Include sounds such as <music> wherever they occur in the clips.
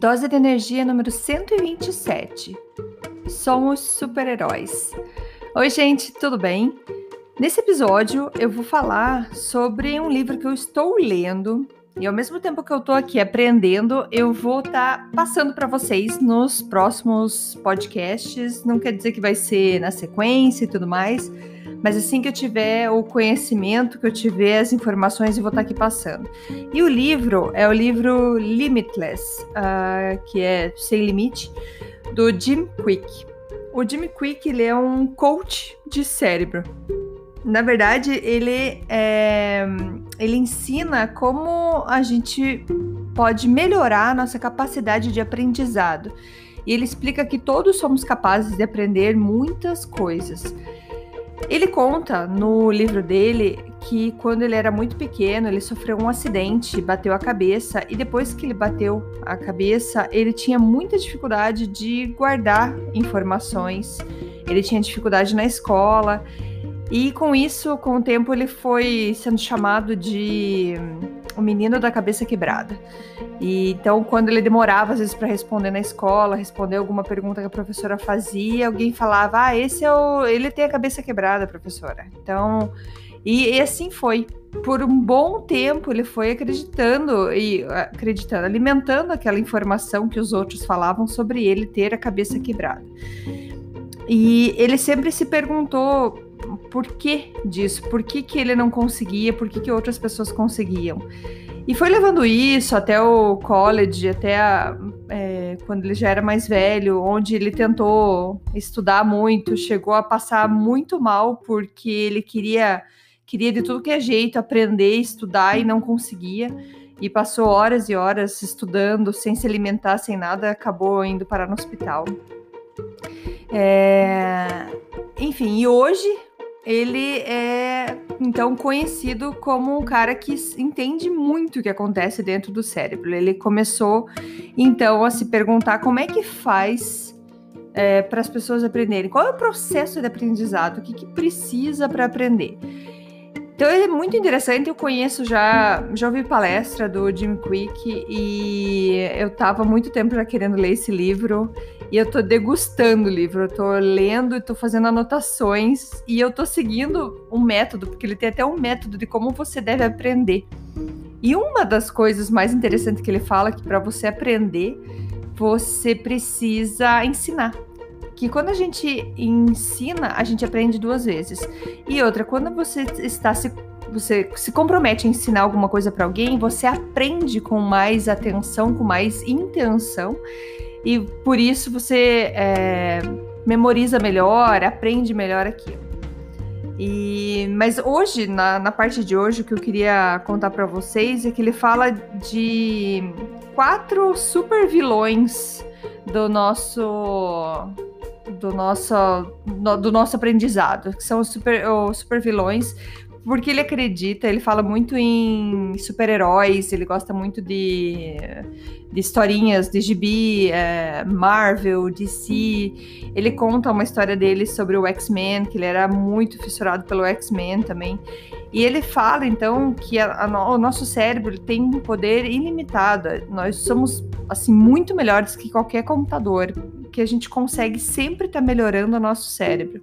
Dose de energia número 127. Somos super-heróis. Oi, gente, tudo bem? Nesse episódio eu vou falar sobre um livro que eu estou lendo e ao mesmo tempo que eu estou aqui aprendendo, eu vou estar tá passando para vocês nos próximos podcasts. Não quer dizer que vai ser na sequência e tudo mais, mas assim que eu tiver o conhecimento, que eu tiver as informações, eu vou estar aqui passando. E o livro é o livro Limitless, uh, que é Sem Limite, do Jim Quick. O Jim Quick ele é um coach de cérebro. Na verdade, ele, é, ele ensina como a gente pode melhorar a nossa capacidade de aprendizado. E ele explica que todos somos capazes de aprender muitas coisas. Ele conta no livro dele que quando ele era muito pequeno, ele sofreu um acidente, bateu a cabeça e depois que ele bateu a cabeça, ele tinha muita dificuldade de guardar informações. Ele tinha dificuldade na escola e com isso, com o tempo, ele foi sendo chamado de o menino da cabeça quebrada. E então, quando ele demorava às vezes para responder na escola, responder alguma pergunta que a professora fazia, alguém falava: "Ah, esse é o, ele tem a cabeça quebrada, professora". Então, e, e assim foi. Por um bom tempo ele foi acreditando e acreditando, alimentando aquela informação que os outros falavam sobre ele ter a cabeça quebrada. E ele sempre se perguntou por que disso, por que, que ele não conseguia, por que, que outras pessoas conseguiam. E foi levando isso até o college, até a, é, quando ele já era mais velho, onde ele tentou estudar muito, chegou a passar muito mal porque ele queria queria de tudo que é jeito aprender, estudar e não conseguia. E passou horas e horas estudando, sem se alimentar, sem nada, acabou indo parar no hospital. É... Enfim, e hoje ele é então conhecido como um cara que entende muito o que acontece dentro do cérebro. Ele começou então a se perguntar como é que faz é, para as pessoas aprenderem, qual é o processo de aprendizado, o que, que precisa para aprender. Então ele é muito interessante, eu conheço já, já ouvi palestra do Jim Quick e eu estava muito tempo já querendo ler esse livro e eu tô degustando o livro, eu tô lendo e tô fazendo anotações e eu tô seguindo um método, porque ele tem até um método de como você deve aprender. E uma das coisas mais interessantes que ele fala é que para você aprender, você precisa ensinar. Que quando a gente ensina, a gente aprende duas vezes. E outra, quando você está se você se compromete a ensinar alguma coisa para alguém, você aprende com mais atenção, com mais intenção e por isso você é, memoriza melhor, aprende melhor aquilo. E, mas hoje, na, na parte de hoje, o que eu queria contar para vocês é que ele fala de quatro super vilões do nosso do nosso do nosso aprendizado, que são os super, os super vilões, porque ele acredita, ele fala muito em super-heróis, ele gosta muito de, de historinhas de gibi, é, Marvel, DC. Ele conta uma história dele sobre o X-Men, que ele era muito fissurado pelo X-Men também. E ele fala, então, que a, a, o nosso cérebro tem um poder ilimitado. Nós somos, assim, muito melhores que qualquer computador, que a gente consegue sempre estar tá melhorando o nosso cérebro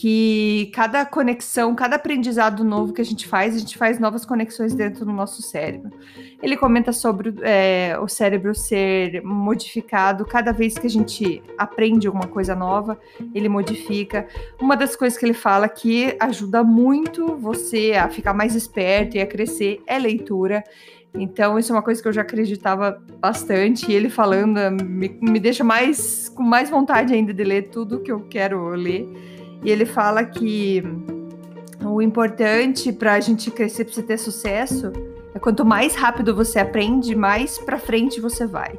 que cada conexão, cada aprendizado novo que a gente faz, a gente faz novas conexões dentro do nosso cérebro. Ele comenta sobre é, o cérebro ser modificado cada vez que a gente aprende alguma coisa nova, ele modifica. Uma das coisas que ele fala que ajuda muito você a ficar mais esperto e a crescer é leitura. Então, isso é uma coisa que eu já acreditava bastante. E ele falando me, me deixa mais com mais vontade ainda de ler tudo que eu quero ler. e ele fala que o importante para a gente crescer, para você ter sucesso, é quanto mais rápido você aprende, mais para frente você vai.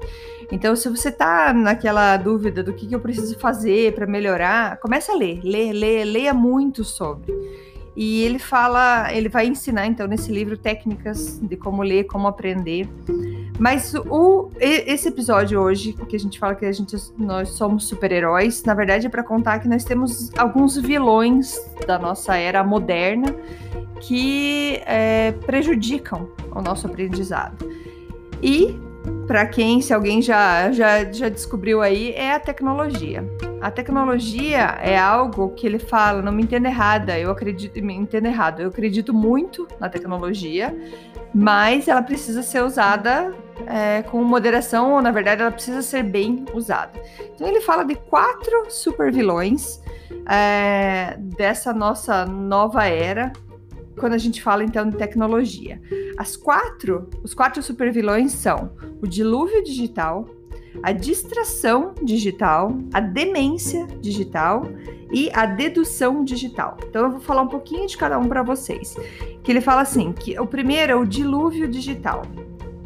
Então, se você tá naquela dúvida do que, que eu preciso fazer para melhorar, começa a ler, lê, lê, leia muito sobre. E ele fala, ele vai ensinar então nesse livro técnicas de como ler, como aprender. Mas o, esse episódio hoje, que a gente fala que a gente, nós somos super-heróis, na verdade é para contar que nós temos alguns vilões da nossa era moderna que é, prejudicam o nosso aprendizado. E para quem, se alguém já, já, já descobriu aí, é a tecnologia. A tecnologia é algo que ele fala, não me entenda errada, eu acredito, me entenda errado, eu acredito muito na tecnologia, mas ela precisa ser usada é, com moderação, ou na verdade ela precisa ser bem usada. Então ele fala de quatro super vilões é, dessa nossa nova era, quando a gente fala então de tecnologia. As quatro, os quatro supervilões são o dilúvio digital, a distração digital, a demência digital e a dedução digital. Então eu vou falar um pouquinho de cada um para vocês. Que ele fala assim, que o primeiro é o dilúvio digital.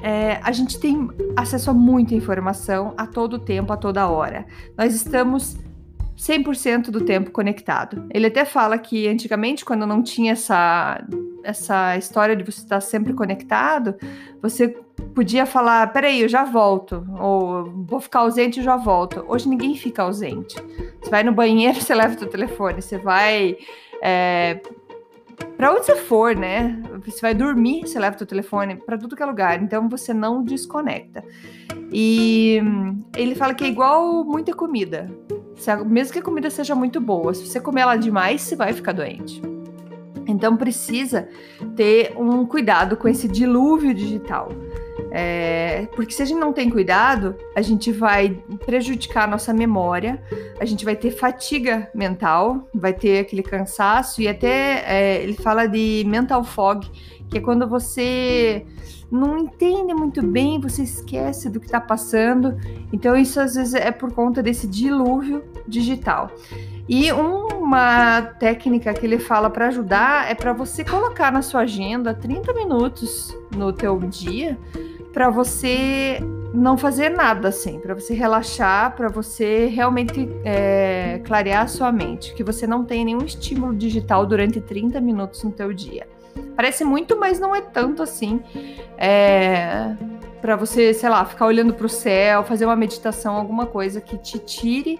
É, a gente tem acesso a muita informação a todo tempo, a toda hora. Nós estamos 100% do tempo conectado. Ele até fala que antigamente, quando não tinha essa, essa história de você estar sempre conectado, você podia falar: peraí, eu já volto, ou vou ficar ausente e já volto. Hoje ninguém fica ausente. Você vai no banheiro, <laughs> você leva o telefone, você vai. É, para onde você for, né? Você vai dormir, você leva o telefone para tudo que é lugar. Então você não desconecta. E ele fala que é igual muita comida. Mesmo que a comida seja muito boa, se você comer ela demais, você vai ficar doente. Então precisa ter um cuidado com esse dilúvio digital. É, porque se a gente não tem cuidado, a gente vai prejudicar a nossa memória, a gente vai ter fatiga mental, vai ter aquele cansaço, e até é, ele fala de mental fog, que é quando você não entende muito bem, você esquece do que está passando. Então, isso às vezes é por conta desse dilúvio digital. E uma técnica que ele fala para ajudar é para você colocar na sua agenda 30 minutos no teu dia para você não fazer nada assim, para você relaxar, para você realmente é, clarear a sua mente, que você não tenha nenhum estímulo digital durante 30 minutos no teu dia. Parece muito, mas não é tanto assim. É, para você, sei lá, ficar olhando para o céu, fazer uma meditação, alguma coisa que te tire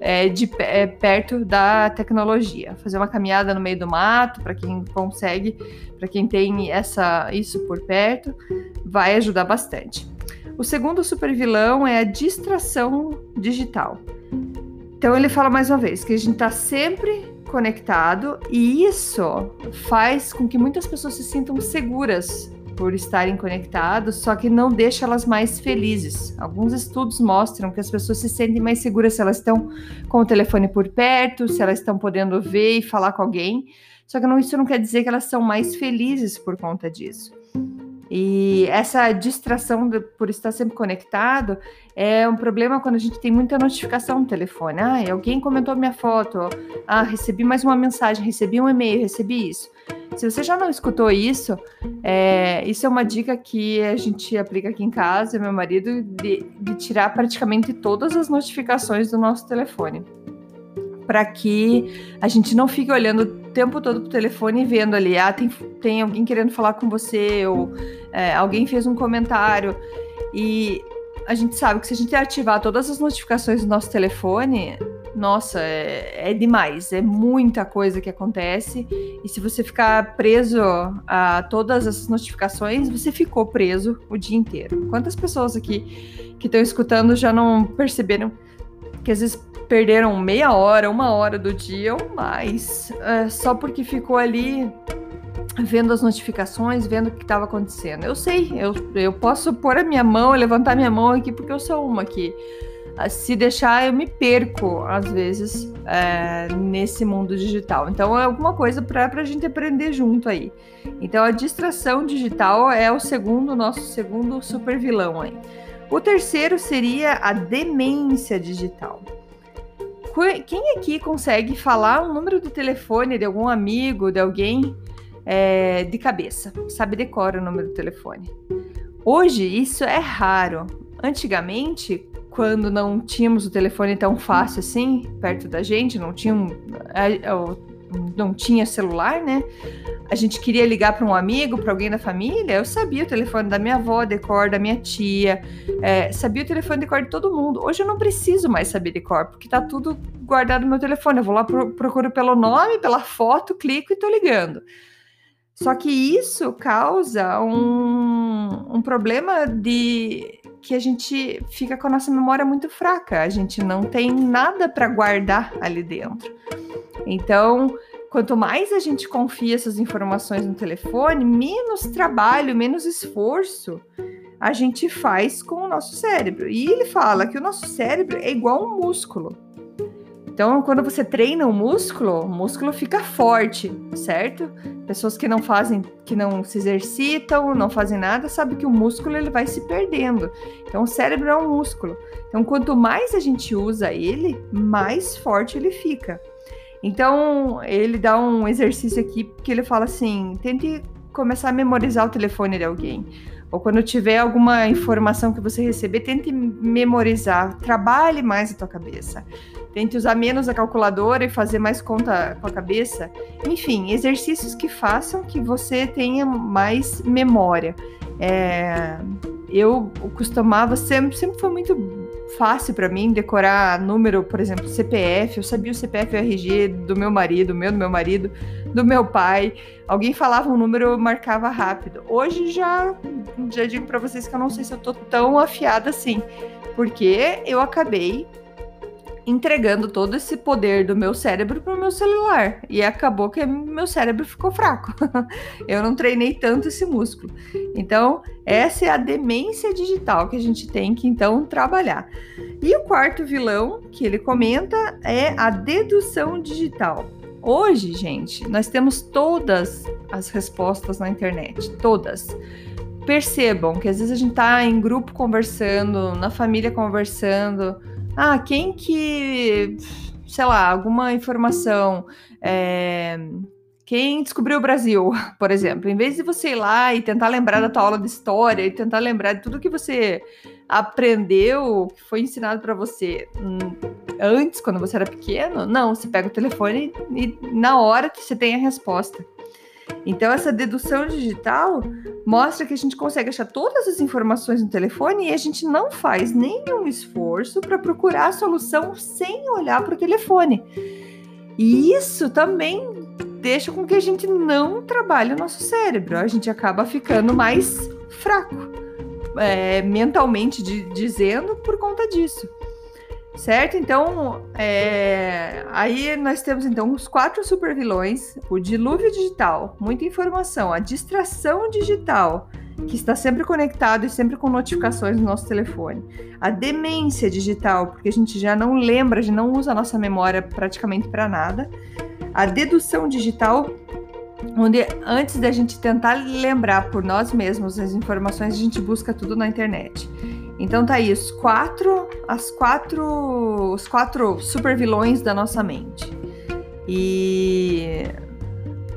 é, de é, perto da tecnologia. Fazer uma caminhada no meio do mato, para quem consegue, para quem tem essa isso por perto, vai ajudar bastante. O segundo super vilão é a distração digital. Então ele fala mais uma vez que a gente está sempre conectado e isso faz com que muitas pessoas se sintam seguras por estarem conectados, só que não deixa elas mais felizes. Alguns estudos mostram que as pessoas se sentem mais seguras se elas estão com o telefone por perto, se elas estão podendo ver e falar com alguém. Só que não, isso não quer dizer que elas são mais felizes por conta disso. E essa distração de, por estar sempre conectado é um problema quando a gente tem muita notificação no telefone. Ah, alguém comentou minha foto. Ah, recebi mais uma mensagem, recebi um e-mail, recebi isso. Se você já não escutou isso, é, isso é uma dica que a gente aplica aqui em casa, meu marido, de, de tirar praticamente todas as notificações do nosso telefone. Para que a gente não fique olhando tempo todo pro telefone e vendo ali, ah, tem, tem alguém querendo falar com você, ou é, alguém fez um comentário. E a gente sabe que se a gente ativar todas as notificações do nosso telefone, nossa, é, é, demais, é muita coisa que acontece. E se você ficar preso a todas essas notificações, você ficou preso o dia inteiro. Quantas pessoas aqui que estão escutando já não perceberam que às vezes perderam meia hora, uma hora do dia ou mais, é, só porque ficou ali vendo as notificações, vendo o que estava acontecendo. Eu sei, eu, eu posso pôr a minha mão, levantar minha mão aqui, porque eu sou uma que ah, se deixar eu me perco às vezes é, nesse mundo digital. Então é alguma coisa para a gente aprender junto aí. Então a distração digital é o segundo nosso segundo super vilão aí. O terceiro seria a demência digital. quem aqui consegue falar um número de telefone de algum amigo, de alguém é, de cabeça? Sabe decora o número do telefone? Hoje isso é raro. Antigamente, quando não tínhamos o telefone tão fácil assim, perto da gente, não tinha, um, não tinha celular, né? A gente queria ligar para um amigo, para alguém da família, eu sabia o telefone da minha avó, de cor, da minha tia, é, sabia o telefone de cor de todo mundo. Hoje eu não preciso mais saber de cor, porque tá tudo guardado no meu telefone. Eu vou lá, procuro pelo nome, pela foto, clico e tô ligando. Só que isso causa um, um problema de que a gente fica com a nossa memória muito fraca, a gente não tem nada para guardar ali dentro. Então, quanto mais a gente confia essas informações no telefone, menos trabalho, menos esforço a gente faz com o nosso cérebro. E ele fala que o nosso cérebro é igual um músculo. Então, quando você treina o músculo, o músculo fica forte, certo? Pessoas que não fazem, que não se exercitam, não fazem nada, sabem que o músculo ele vai se perdendo. Então, o cérebro é um músculo. Então, quanto mais a gente usa ele, mais forte ele fica. Então, ele dá um exercício aqui que ele fala assim: tente começar a memorizar o telefone de alguém. Ou quando tiver alguma informação que você receber, tente memorizar, trabalhe mais a tua cabeça. Tente usar menos a calculadora e fazer mais conta com a cabeça. Enfim, exercícios que façam que você tenha mais memória. É, eu costumava sempre, sempre foi muito fácil para mim decorar número, por exemplo, CPF. Eu sabia o CPF e o RG do meu marido, meu do meu marido, do meu pai. Alguém falava um número, eu marcava rápido. Hoje já já digo para vocês que eu não sei se eu tô tão afiada assim, porque eu acabei entregando todo esse poder do meu cérebro para o meu celular. E acabou que meu cérebro ficou fraco. <laughs> eu não treinei tanto esse músculo. Então, essa é a demência digital que a gente tem que então trabalhar. E o quarto vilão que ele comenta é a dedução digital. Hoje, gente, nós temos todas as respostas na internet, todas. Percebam que às vezes a gente está em grupo conversando, na família conversando, ah, quem que, sei lá, alguma informação, é, quem descobriu o Brasil, <laughs> por exemplo, em vez de você ir lá e tentar lembrar da tua aula de história e tentar lembrar de tudo que você aprendeu, que foi ensinado para você hum, antes, quando você era pequeno, não, você pega o telefone e, e na hora você tem a resposta. Então, essa dedução digital mostra que a gente consegue achar todas as informações no telefone e a gente não faz nenhum esforço para procurar a solução sem olhar para o telefone. E isso também deixa com que a gente não trabalhe o nosso cérebro, a gente acaba ficando mais fraco, é, mentalmente de, dizendo, por conta disso. Certo? Então, é... aí nós temos então os quatro supervilões: o dilúvio digital, muita informação, a distração digital, que está sempre conectado e sempre com notificações no nosso telefone, a demência digital, porque a gente já não lembra, a gente não usa a nossa memória praticamente para nada, a dedução digital, onde antes da gente tentar lembrar por nós mesmos as informações, a gente busca tudo na internet. Então tá aí os quatro, as quatro, os quatro super vilões da nossa mente. E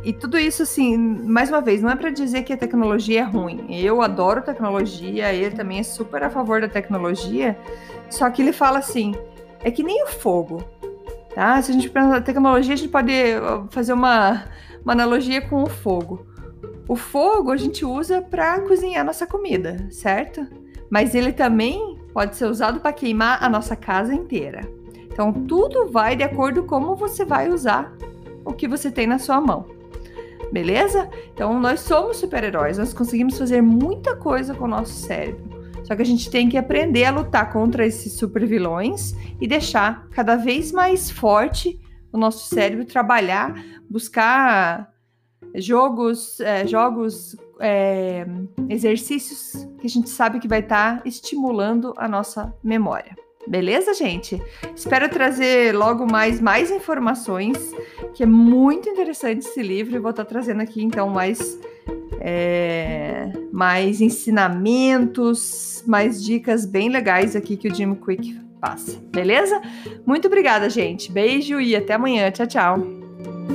e tudo isso assim, mais uma vez, não é para dizer que a tecnologia é ruim. Eu adoro tecnologia, ele também é super a favor da tecnologia. Só que ele fala assim, é que nem o fogo. Tá? Se a gente pensa na tecnologia, a gente pode fazer uma, uma analogia com o fogo. O fogo a gente usa para cozinhar nossa comida, certo? Mas ele também pode ser usado para queimar a nossa casa inteira. Então, tudo vai de acordo com como você vai usar o que você tem na sua mão. Beleza? Então, nós somos super-heróis, nós conseguimos fazer muita coisa com o nosso cérebro. Só que a gente tem que aprender a lutar contra esses super-vilões e deixar cada vez mais forte o nosso cérebro trabalhar, buscar jogos, é, jogos, é, exercícios que a gente sabe que vai estar tá estimulando a nossa memória. Beleza, gente? Espero trazer logo mais mais informações, que é muito interessante esse livro, e vou estar tá trazendo aqui então mais é, mais ensinamentos, mais dicas bem legais aqui que o Jim Quick passa, beleza? Muito obrigada, gente. Beijo e até amanhã. Tchau, tchau.